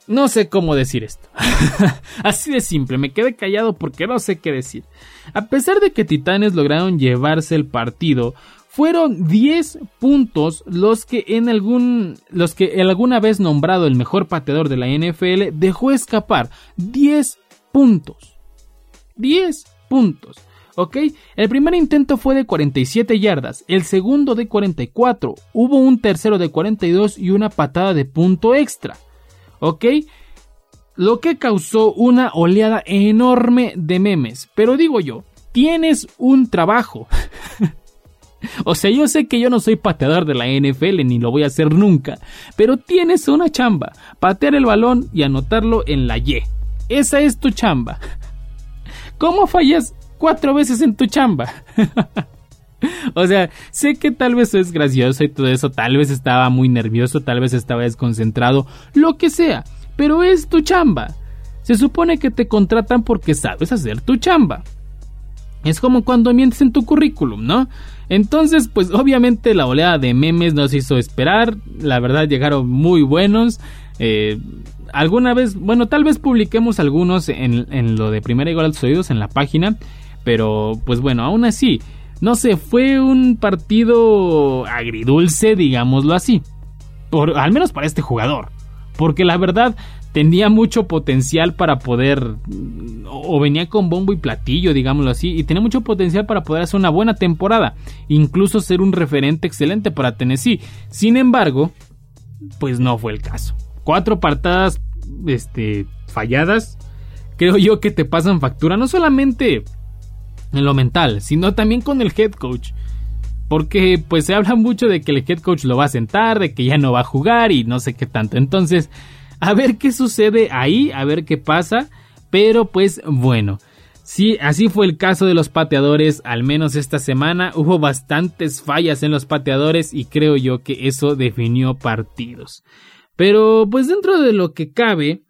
No sé cómo decir esto. Así de simple, me quedé callado porque no sé qué decir. A pesar de que Titanes lograron llevarse el partido, fueron 10 puntos los que en algún los que alguna vez nombrado el mejor pateador de la NFL dejó escapar 10 puntos. 10 puntos. ¿Ok? El primer intento fue de 47 yardas, el segundo de 44, hubo un tercero de 42 y una patada de punto extra. ¿Ok? Lo que causó una oleada enorme de memes. Pero digo yo, tienes un trabajo. O sea, yo sé que yo no soy pateador de la NFL ni lo voy a hacer nunca, pero tienes una chamba, patear el balón y anotarlo en la Y. Esa es tu chamba. ¿Cómo fallas cuatro veces en tu chamba? o sea, sé que tal vez es gracioso y todo eso, tal vez estaba muy nervioso, tal vez estaba desconcentrado, lo que sea, pero es tu chamba. Se supone que te contratan porque sabes hacer tu chamba. Es como cuando mientes en tu currículum, ¿no? Entonces, pues obviamente la oleada de memes nos hizo esperar. La verdad llegaron muy buenos. Eh, alguna vez, bueno, tal vez publiquemos algunos en, lo de Primera Igual a tus oídos en la página. pero pues bueno, aún así, no sé, fue un partido agridulce, digámoslo así. Por, al menos para este jugador. Porque la verdad, tenía mucho potencial para poder, o venía con bombo y platillo, digámoslo así, y tenía mucho potencial para poder hacer una buena temporada, incluso ser un referente excelente para Tennessee. Sin embargo, pues no fue el caso. Cuatro partadas este, falladas, creo yo que te pasan factura, no solamente en lo mental, sino también con el head coach. Porque pues se habla mucho de que el head coach lo va a sentar, de que ya no va a jugar y no sé qué tanto. Entonces, a ver qué sucede ahí, a ver qué pasa. Pero pues bueno, sí, así fue el caso de los pateadores, al menos esta semana hubo bastantes fallas en los pateadores y creo yo que eso definió partidos. Pero pues dentro de lo que cabe,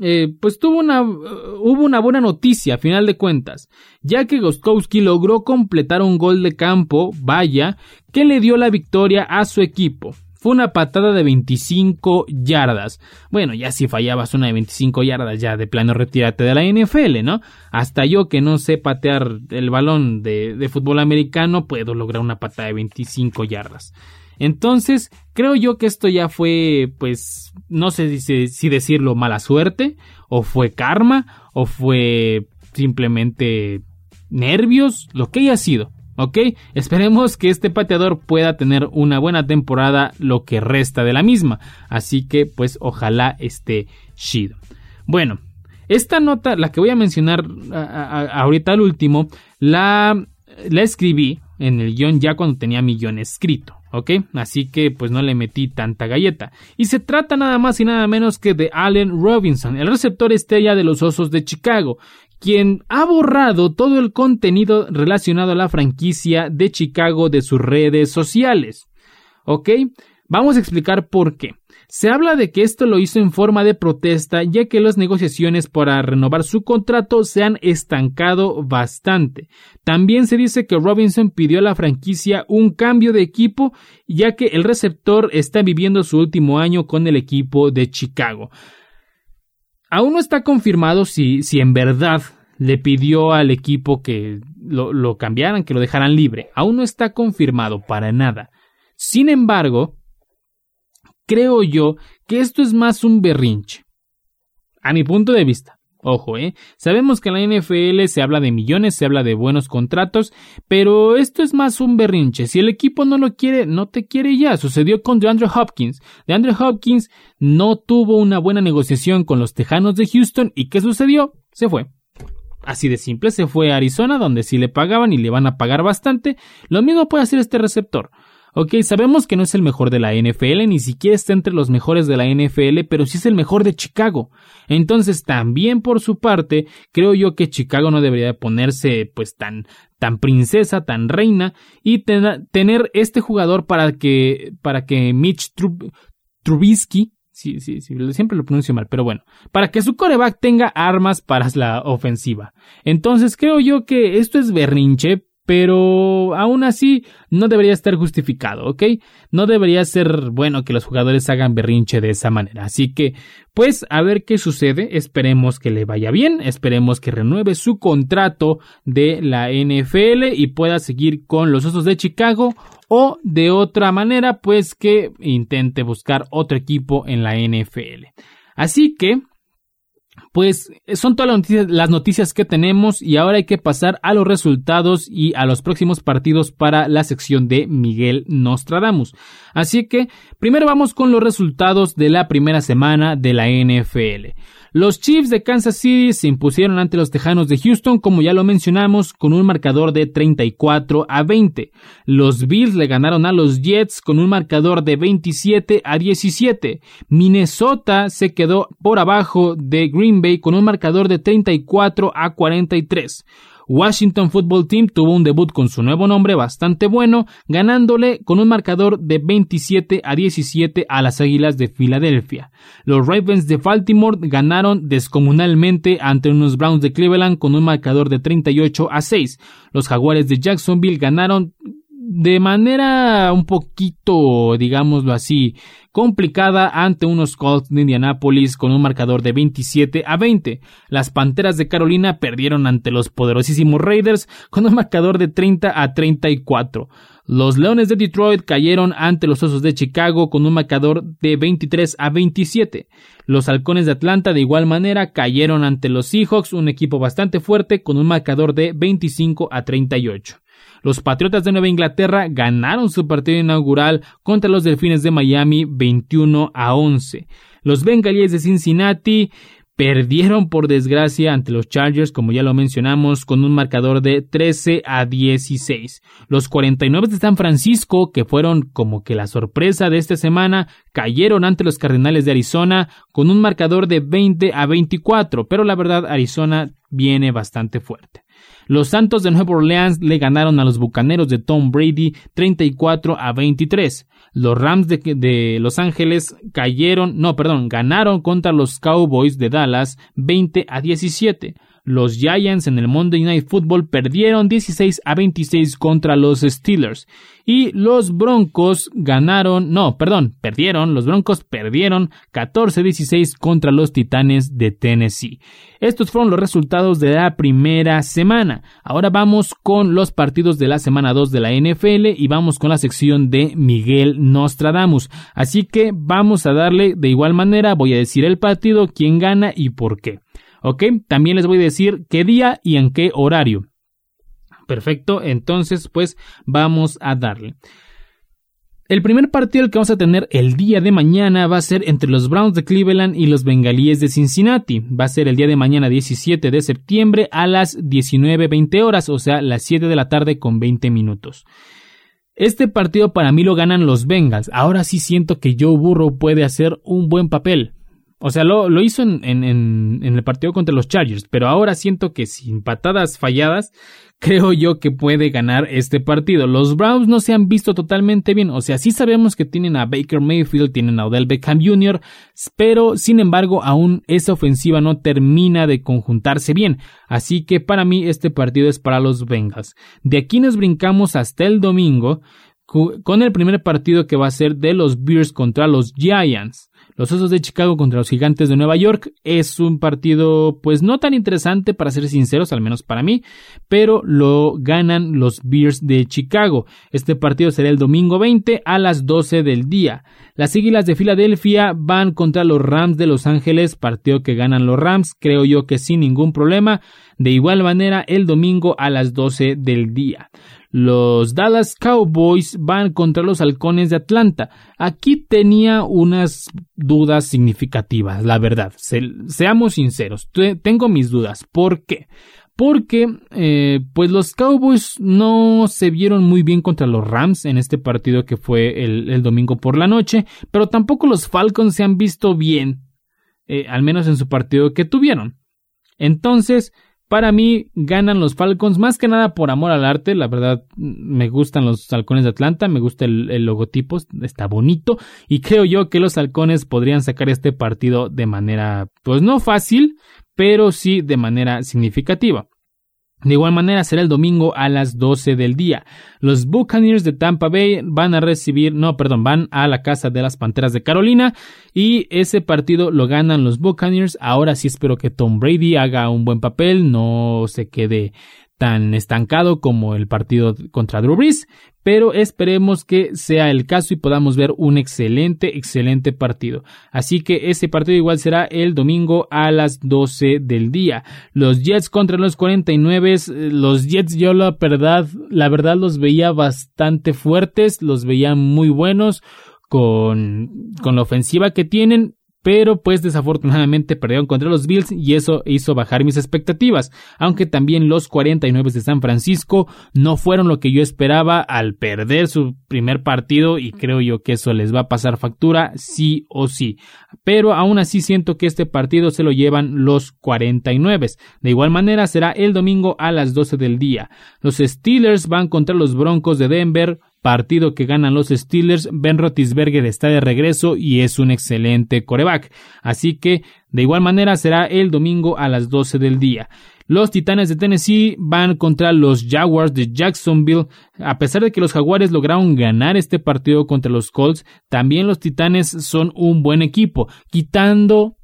eh, pues tuvo una, hubo una buena noticia a final de cuentas, ya que Goskowski logró completar un gol de campo, vaya, que le dio la victoria a su equipo. Fue una patada de 25 yardas. Bueno, ya si fallabas una de 25 yardas, ya de plano retírate de la NFL, ¿no? Hasta yo que no sé patear el balón de, de fútbol americano, puedo lograr una patada de 25 yardas. Entonces, creo yo que esto ya fue, pues, no sé si, si decirlo mala suerte, o fue karma, o fue simplemente nervios, lo que haya sido. ¿ok? Esperemos que este pateador pueda tener una buena temporada lo que resta de la misma. Así que pues ojalá esté chido. Bueno, esta nota, la que voy a mencionar ahorita al último, la, la escribí en el guion ya cuando tenía mi guion escrito. ¿Ok? Así que pues no le metí tanta galleta. Y se trata nada más y nada menos que de Allen Robinson, el receptor estrella de los Osos de Chicago, quien ha borrado todo el contenido relacionado a la franquicia de Chicago de sus redes sociales. ¿Ok? Vamos a explicar por qué. Se habla de que esto lo hizo en forma de protesta ya que las negociaciones para renovar su contrato se han estancado bastante. También se dice que Robinson pidió a la franquicia un cambio de equipo ya que el receptor está viviendo su último año con el equipo de Chicago. Aún no está confirmado si, si en verdad le pidió al equipo que lo, lo cambiaran, que lo dejaran libre. Aún no está confirmado para nada. Sin embargo, creo yo que esto es más un berrinche. A mi punto de vista. Ojo, ¿eh? Sabemos que en la NFL se habla de millones, se habla de buenos contratos, pero esto es más un berrinche. Si el equipo no lo quiere, no te quiere ya. Sucedió con DeAndre Hopkins. DeAndre Hopkins no tuvo una buena negociación con los Tejanos de Houston y ¿qué sucedió? Se fue. Así de simple, se fue a Arizona, donde sí le pagaban y le van a pagar bastante. Lo mismo puede hacer este receptor. Ok, sabemos que no es el mejor de la NFL, ni siquiera está entre los mejores de la NFL, pero sí es el mejor de Chicago. Entonces, también por su parte, creo yo que Chicago no debería ponerse pues tan tan princesa, tan reina y tener este jugador para que para que Mitch Trubisky Sí, sí, sí, siempre lo pronuncio mal, pero bueno, para que su coreback tenga armas para la ofensiva. Entonces creo yo que esto es berrinche, pero aún así no debería estar justificado, ¿ok? No debería ser bueno que los jugadores hagan berrinche de esa manera. Así que, pues, a ver qué sucede. Esperemos que le vaya bien, esperemos que renueve su contrato de la NFL y pueda seguir con los Osos de Chicago o de otra manera, pues que intente buscar otro equipo en la NFL. Así que, pues son todas las noticias, que tenemos y ahora hay que pasar a los resultados y a los próximos partidos para la sección de Miguel Nostradamus. Así que primero vamos con los resultados de la primera semana de la NFL. Los Chiefs de Kansas City se impusieron ante los Tejanos de Houston, como ya lo mencionamos, con un marcador de 34 a 20. Los Bills le ganaron a los Jets con un marcador de 27 a 17. Minnesota se quedó por abajo de Green Bay con un marcador de 34 a 43. Washington Football Team tuvo un debut con su nuevo nombre bastante bueno, ganándole con un marcador de 27 a 17 a las Águilas de Filadelfia. Los Ravens de Baltimore ganaron descomunalmente ante unos Browns de Cleveland con un marcador de 38 a 6. Los Jaguares de Jacksonville ganaron de manera un poquito, digámoslo así, complicada ante unos Colts de Indianapolis con un marcador de 27 a 20. Las Panteras de Carolina perdieron ante los poderosísimos Raiders con un marcador de 30 a 34. Los Leones de Detroit cayeron ante los Osos de Chicago con un marcador de 23 a 27. Los Halcones de Atlanta de igual manera cayeron ante los Seahawks, un equipo bastante fuerte con un marcador de 25 a 38. Los Patriotas de Nueva Inglaterra ganaron su partido inaugural contra los Delfines de Miami 21 a 11. Los Bengalíes de Cincinnati Perdieron por desgracia ante los Chargers, como ya lo mencionamos, con un marcador de 13 a 16. Los 49 de San Francisco, que fueron como que la sorpresa de esta semana, cayeron ante los Cardenales de Arizona con un marcador de 20 a 24, pero la verdad Arizona viene bastante fuerte. Los Santos de Nueva Orleans le ganaron a los Bucaneros de Tom Brady 34 a 23. Los Rams de, Los Ángeles cayeron, no, perdón, ganaron contra los Cowboys de Dallas 20 a 17. Los Giants en el Monday Night Football perdieron 16 a 26 contra los Steelers. Y los Broncos ganaron, no, perdón, perdieron, los Broncos perdieron 14 a 16 contra los Titanes de Tennessee. Estos fueron los resultados de la primera semana. Ahora vamos con los partidos de la semana 2 de la NFL y vamos con la sección de Miguel Nostradamus. Así que vamos a darle de igual manera, voy a decir el partido, quién gana y por qué. ¿Ok? También les voy a decir qué día y en qué horario. Perfecto, entonces pues vamos a darle. El primer partido que vamos a tener el día de mañana va a ser entre los Browns de Cleveland y los Bengalíes de Cincinnati. Va a ser el día de mañana 17 de septiembre a las 19.20 horas, o sea, las 7 de la tarde con 20 minutos. Este partido para mí lo ganan los Bengals. Ahora sí siento que Joe Burrow puede hacer un buen papel. O sea, lo, lo hizo en, en, en, el partido contra los Chargers, pero ahora siento que sin patadas falladas, creo yo que puede ganar este partido. Los Browns no se han visto totalmente bien, o sea, sí sabemos que tienen a Baker Mayfield, tienen a Odell Beckham Jr., pero sin embargo aún esa ofensiva no termina de conjuntarse bien, así que para mí este partido es para los Bengals. De aquí nos brincamos hasta el domingo con el primer partido que va a ser de los Bears contra los Giants. Los Osos de Chicago contra los Gigantes de Nueva York es un partido pues no tan interesante para ser sinceros, al menos para mí, pero lo ganan los Bears de Chicago. Este partido será el domingo 20 a las 12 del día. Las Águilas de Filadelfia van contra los Rams de Los Ángeles, partido que ganan los Rams, creo yo que sin ningún problema. De igual manera, el domingo a las 12 del día. Los Dallas Cowboys van contra los Halcones de Atlanta. Aquí tenía unas dudas significativas, la verdad. seamos sinceros, tengo mis dudas. ¿Por qué? Porque, eh, pues los Cowboys no se vieron muy bien contra los Rams en este partido que fue el, domingo por la noche, pero tampoco los Falcons se han visto bien, eh, al menos en su partido que tuvieron. Entonces, para mí ganan los Falcons más que nada por amor al arte. La verdad me gustan los halcones de Atlanta, me gusta el, logotipo, está bonito y creo yo que los halcones podrían sacar este partido de manera pues no fácil, pero sí de manera significativa. De igual manera será el domingo a las 12 del día. Los Buccaneers de Tampa Bay van a recibir, no, perdón, van a la casa de las Panteras de Carolina y ese partido lo ganan los Buccaneers. Ahora sí espero que Tom Brady haga un buen papel, no se quede tan estancado como el partido contra Drew Brees, pero esperemos que sea el caso y podamos ver un excelente, excelente partido. Así que ese partido igual será el domingo a las 12 del día. Los Jets contra los 49, los Jets yo la verdad, la verdad los veía bastante fuertes, los veía muy buenos con, con la ofensiva que tienen, pero pues desafortunadamente perdieron contra los Bills y eso hizo bajar mis expectativas, aunque también los 49 de San Francisco no fueron lo que yo esperaba al perder su primer partido y creo yo que eso les va a pasar factura sí o sí, pero aún así siento que este partido se lo llevan los 49. De igual manera será el domingo a las 12 del día. Los Steelers van contra los Broncos de Denver, partido que ganan los Steelers, Ben Rotisberger está de regreso y es un excelente coreback. Así que, de igual manera, será el domingo a las 12 del día. Los Titanes de Tennessee van contra los Jaguars de Jacksonville. A pesar de que los Jaguares lograron ganar este partido contra los Colts, también los Titanes son un buen equipo, quitando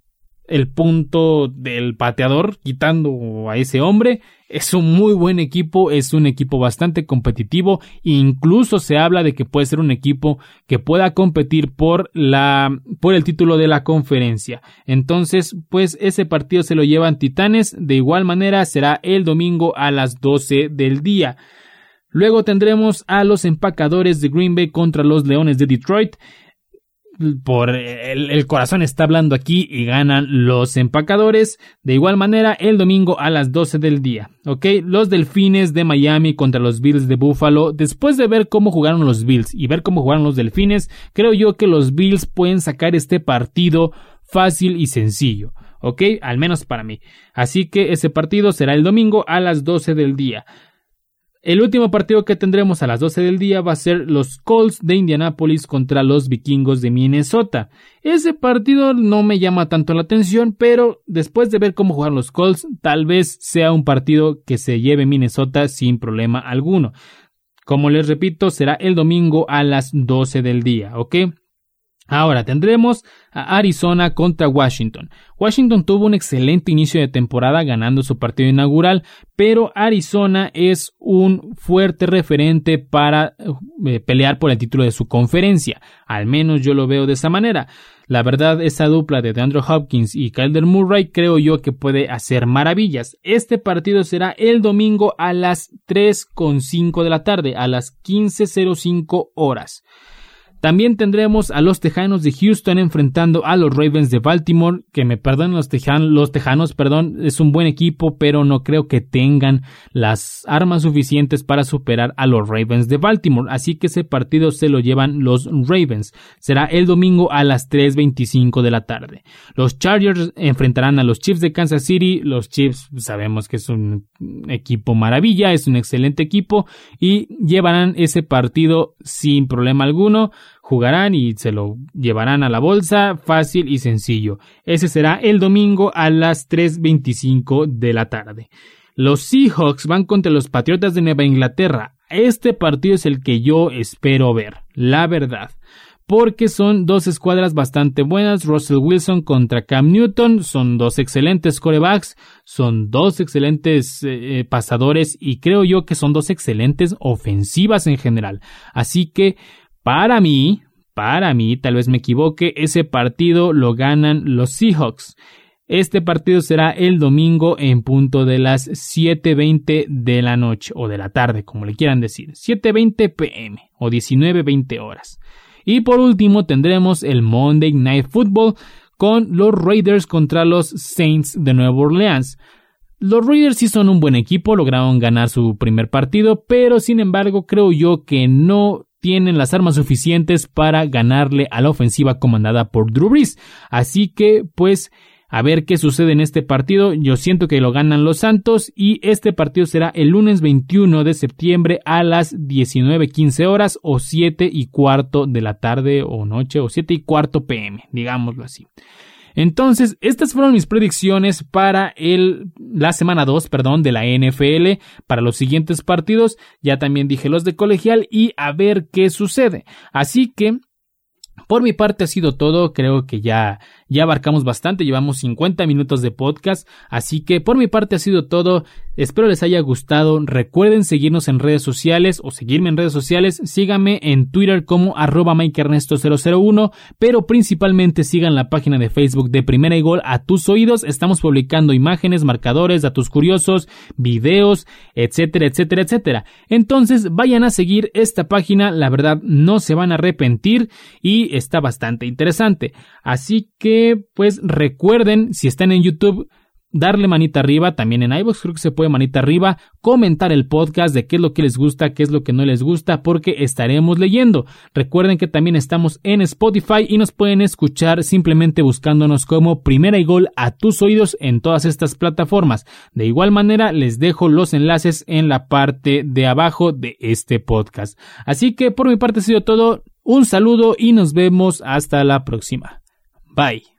el punto del pateador, quitando a ese hombre. Es un muy buen equipo, es un equipo bastante competitivo, incluso se habla de que puede ser un equipo que pueda competir por la por el título de la conferencia. Entonces, pues ese partido se lo llevan Titanes, de igual manera será el domingo a las 12 del día. Luego tendremos a los empacadores de Green Bay contra los Leones de Detroit por el, corazón está hablando aquí y ganan los empacadores. De igual manera, el domingo a las 12 del día. Ok, los delfines de Miami contra los Bills de Buffalo. Después de ver cómo jugaron los Bills y ver cómo jugaron los delfines, creo yo que los Bills pueden sacar este partido fácil y sencillo. Ok, al menos para mí. Así que ese partido será el domingo a las 12 del día. El último partido que tendremos a las 12 del día va a ser los Colts de Indianapolis contra los Vikingos de Minnesota. Ese partido no me llama tanto la atención, pero después de ver cómo juegan los Colts, tal vez sea un partido que se lleve Minnesota sin problema alguno. Como les repito, será el domingo a las 12 del día, ¿ok? Ahora tendremos a Arizona contra Washington. Washington tuvo un excelente inicio de temporada ganando su partido inaugural, pero Arizona es un fuerte referente para eh, pelear por el título de su conferencia. Al menos yo lo veo de esa manera. La verdad, esa dupla de DeAndre Hopkins y Kyler Murray creo yo que puede hacer maravillas. Este partido será el domingo a las 3.5 de la tarde, a las 15.05 horas. También tendremos a los Tejanos de Houston enfrentando a los Ravens de Baltimore, que me perdonen los, los Tejanos, perdón, es un buen equipo, pero no creo que tengan las armas suficientes para superar a los Ravens de Baltimore, así que ese partido se lo llevan los Ravens. Será el domingo a las 3.25 de la tarde. Los Chargers enfrentarán a los Chiefs de Kansas City, los Chiefs sabemos que es un equipo maravilla, es un excelente equipo y llevarán ese partido sin problema alguno jugarán y se lo llevarán a la bolsa fácil y sencillo. Ese será el domingo a las 3.25 de la tarde. Los Seahawks van contra los Patriotas de Nueva Inglaterra. Este partido es el que yo espero ver, la verdad. Porque son dos escuadras bastante buenas. Russell Wilson contra Cam Newton. Son dos excelentes corebacks. Son dos excelentes eh, eh, pasadores. Y creo yo que son dos excelentes ofensivas en general. Así que para mí, para mí, tal vez me equivoque, ese partido lo ganan los Seahawks. Este partido será el domingo en punto de las 7.20 de la noche o de la tarde, como le quieran decir. 7.20 pm o 19.20 horas. Y por último tendremos el Monday Night Football con los Raiders contra los Saints de Nueva Orleans. Los Raiders sí son un buen equipo, lograron ganar su primer partido, pero sin embargo creo yo que no tienen las armas suficientes para ganarle a la ofensiva comandada por Drew Brees. Así que, pues, a ver qué sucede en este partido. Yo siento que lo ganan los Santos y este partido será el lunes 21 de septiembre a las 19.15 horas o 7 y cuarto de la tarde o noche o 7 y cuarto pm, digámoslo así. Entonces, estas fueron mis predicciones para el, la semana 2, perdón, de la NFL, para los siguientes partidos. Ya también dije los de colegial y a ver qué sucede. Así que, por mi parte ha sido todo, creo que ya ya abarcamos bastante, llevamos 50 minutos de podcast, así que por mi parte ha sido todo. Espero les haya gustado. Recuerden seguirnos en redes sociales o seguirme en redes sociales. Síganme en Twitter como arroba MikeErnesto001, pero principalmente sigan la página de Facebook de Primera y a tus oídos. Estamos publicando imágenes, marcadores, datos curiosos, videos, etcétera, etcétera, etcétera. Entonces vayan a seguir esta página, la verdad no se van a arrepentir y está bastante interesante. Así pues recuerden, si están en YouTube, darle manita arriba, también en iVoox creo que se puede manita arriba, comentar el podcast de qué es lo que les gusta, qué es lo que no les gusta, porque estaremos leyendo. Recuerden que también estamos en Spotify y nos pueden escuchar simplemente buscándonos como Primera y Gol a tus oídos en todas estas plataformas. De igual manera, les dejo los enlaces en la parte de abajo de este podcast. Así que por mi parte ha sido todo. Un saludo y nos vemos hasta la próxima. Bye.